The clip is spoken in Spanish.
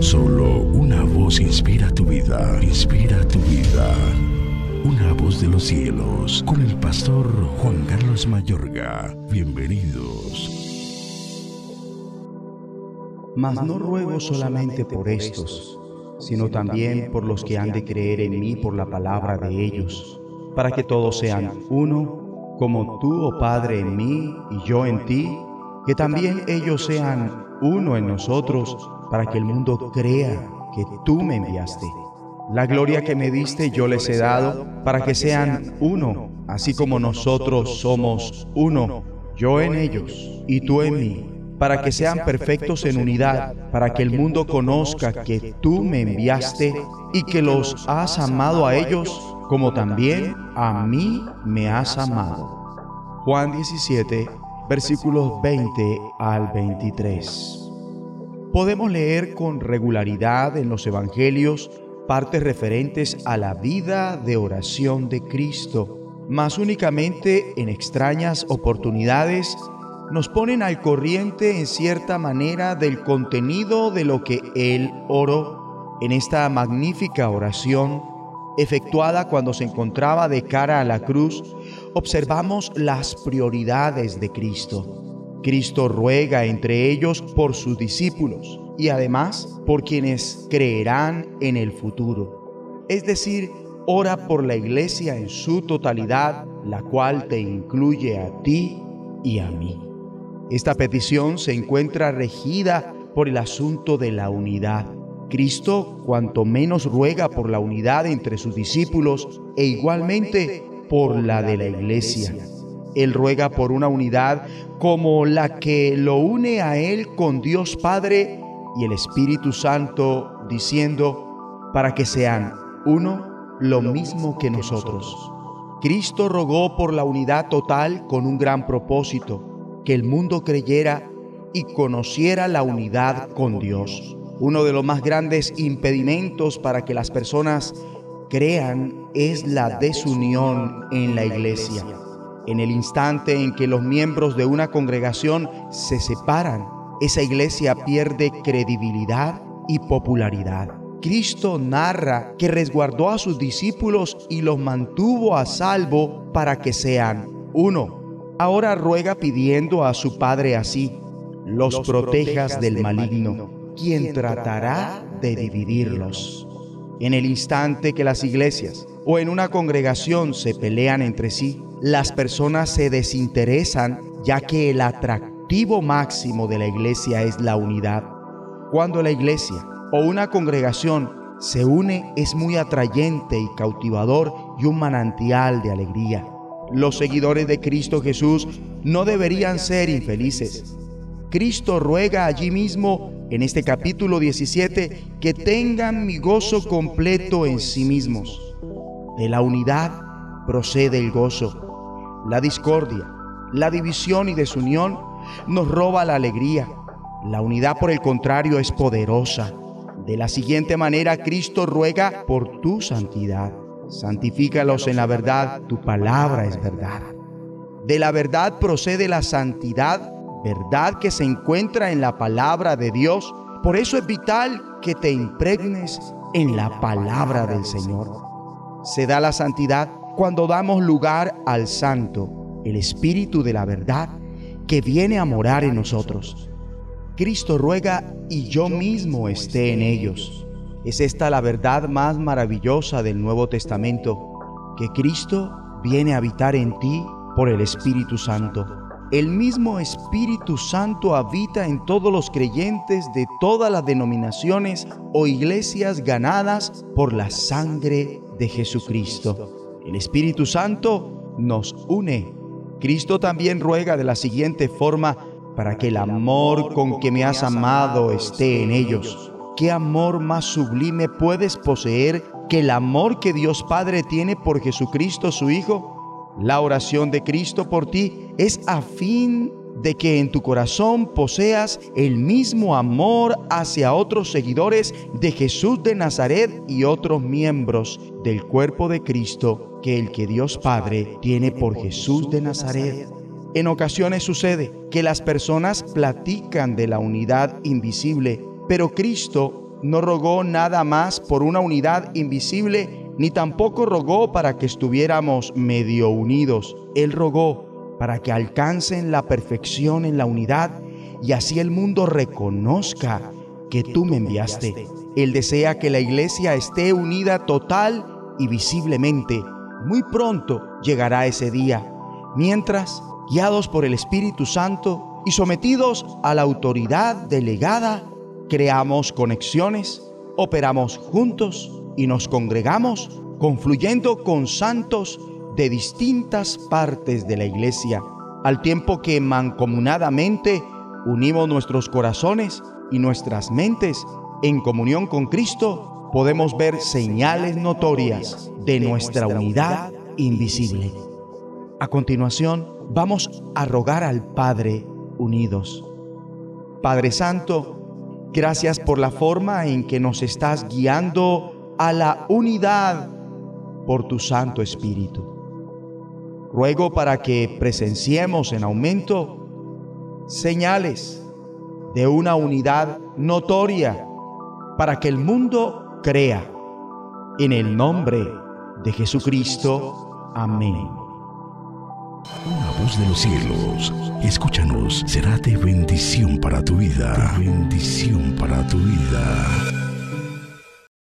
Solo una voz inspira tu vida, inspira tu vida. Una voz de los cielos, con el pastor Juan Carlos Mayorga. Bienvenidos. Mas no ruego solamente por estos, sino también por los que han de creer en mí por la palabra de ellos, para que todos sean uno, como tú, oh Padre, en mí y yo en ti, que también ellos sean uno en nosotros, para que el mundo crea que tú me enviaste. La gloria que me diste yo les he dado, para que sean uno, así como nosotros somos uno, yo en ellos y tú en mí para que sean perfectos en unidad, para que el mundo conozca que tú me enviaste y que los has amado a ellos como también a mí me has amado. Juan 17, versículos 20 al 23. Podemos leer con regularidad en los Evangelios partes referentes a la vida de oración de Cristo, mas únicamente en extrañas oportunidades nos ponen al corriente en cierta manera del contenido de lo que Él oró en esta magnífica oración efectuada cuando se encontraba de cara a la cruz, observamos las prioridades de Cristo. Cristo ruega entre ellos por sus discípulos y además por quienes creerán en el futuro. Es decir, ora por la iglesia en su totalidad, la cual te incluye a ti y a mí. Esta petición se encuentra regida por el asunto de la unidad. Cristo cuanto menos ruega por la unidad entre sus discípulos e igualmente por la de la iglesia. Él ruega por una unidad como la que lo une a Él con Dios Padre y el Espíritu Santo, diciendo, para que sean uno lo mismo que nosotros. Cristo rogó por la unidad total con un gran propósito que el mundo creyera y conociera la unidad con Dios. Uno de los más grandes impedimentos para que las personas crean es la desunión en la iglesia. En el instante en que los miembros de una congregación se separan, esa iglesia pierde credibilidad y popularidad. Cristo narra que resguardó a sus discípulos y los mantuvo a salvo para que sean uno Ahora ruega pidiendo a su Padre así, los protejas del maligno, quien tratará de dividirlos. En el instante que las iglesias o en una congregación se pelean entre sí, las personas se desinteresan ya que el atractivo máximo de la iglesia es la unidad. Cuando la iglesia o una congregación se une es muy atrayente y cautivador y un manantial de alegría. Los seguidores de Cristo Jesús no deberían ser infelices. Cristo ruega allí mismo, en este capítulo 17, que tengan mi gozo completo en sí mismos. De la unidad procede el gozo. La discordia, la división y desunión nos roba la alegría. La unidad, por el contrario, es poderosa. De la siguiente manera, Cristo ruega por tu santidad santifícalos en la verdad, tu palabra es verdad. De la verdad procede la santidad, verdad que se encuentra en la palabra de Dios. Por eso es vital que te impregnes en la palabra del Señor. Se da la santidad cuando damos lugar al Santo, el Espíritu de la verdad, que viene a morar en nosotros. Cristo ruega y yo mismo esté en ellos es esta la verdad más maravillosa del Nuevo Testamento, que Cristo viene a habitar en ti por el Espíritu Santo. El mismo Espíritu Santo habita en todos los creyentes de todas las denominaciones o iglesias ganadas por la sangre de Jesucristo. El Espíritu Santo nos une. Cristo también ruega de la siguiente forma para que el amor con que me has amado esté en ellos ¿Qué amor más sublime puedes poseer que el amor que Dios Padre tiene por Jesucristo su Hijo? La oración de Cristo por ti es a fin de que en tu corazón poseas el mismo amor hacia otros seguidores de Jesús de Nazaret y otros miembros del cuerpo de Cristo que el que Dios Padre tiene por Jesús de Nazaret. En ocasiones sucede que las personas platican de la unidad invisible pero Cristo no rogó nada más por una unidad invisible, ni tampoco rogó para que estuviéramos medio unidos. Él rogó para que alcancen la perfección en la unidad y así el mundo reconozca que tú me enviaste. Él desea que la iglesia esté unida total y visiblemente. Muy pronto llegará ese día. Mientras, guiados por el Espíritu Santo y sometidos a la autoridad delegada, creamos conexiones, operamos juntos y nos congregamos confluyendo con santos de distintas partes de la iglesia, al tiempo que mancomunadamente unimos nuestros corazones y nuestras mentes en comunión con Cristo, podemos ver señales notorias de nuestra unidad invisible. A continuación, vamos a rogar al Padre unidos. Padre Santo, gracias por la forma en que nos estás guiando a la unidad por tu Santo Espíritu. Ruego para que presenciemos en aumento señales de una unidad notoria para que el mundo crea. En el nombre de Jesucristo. Amén. Una voz de los cielos, escúchanos, será de bendición para tu vida. bendición para tu vida.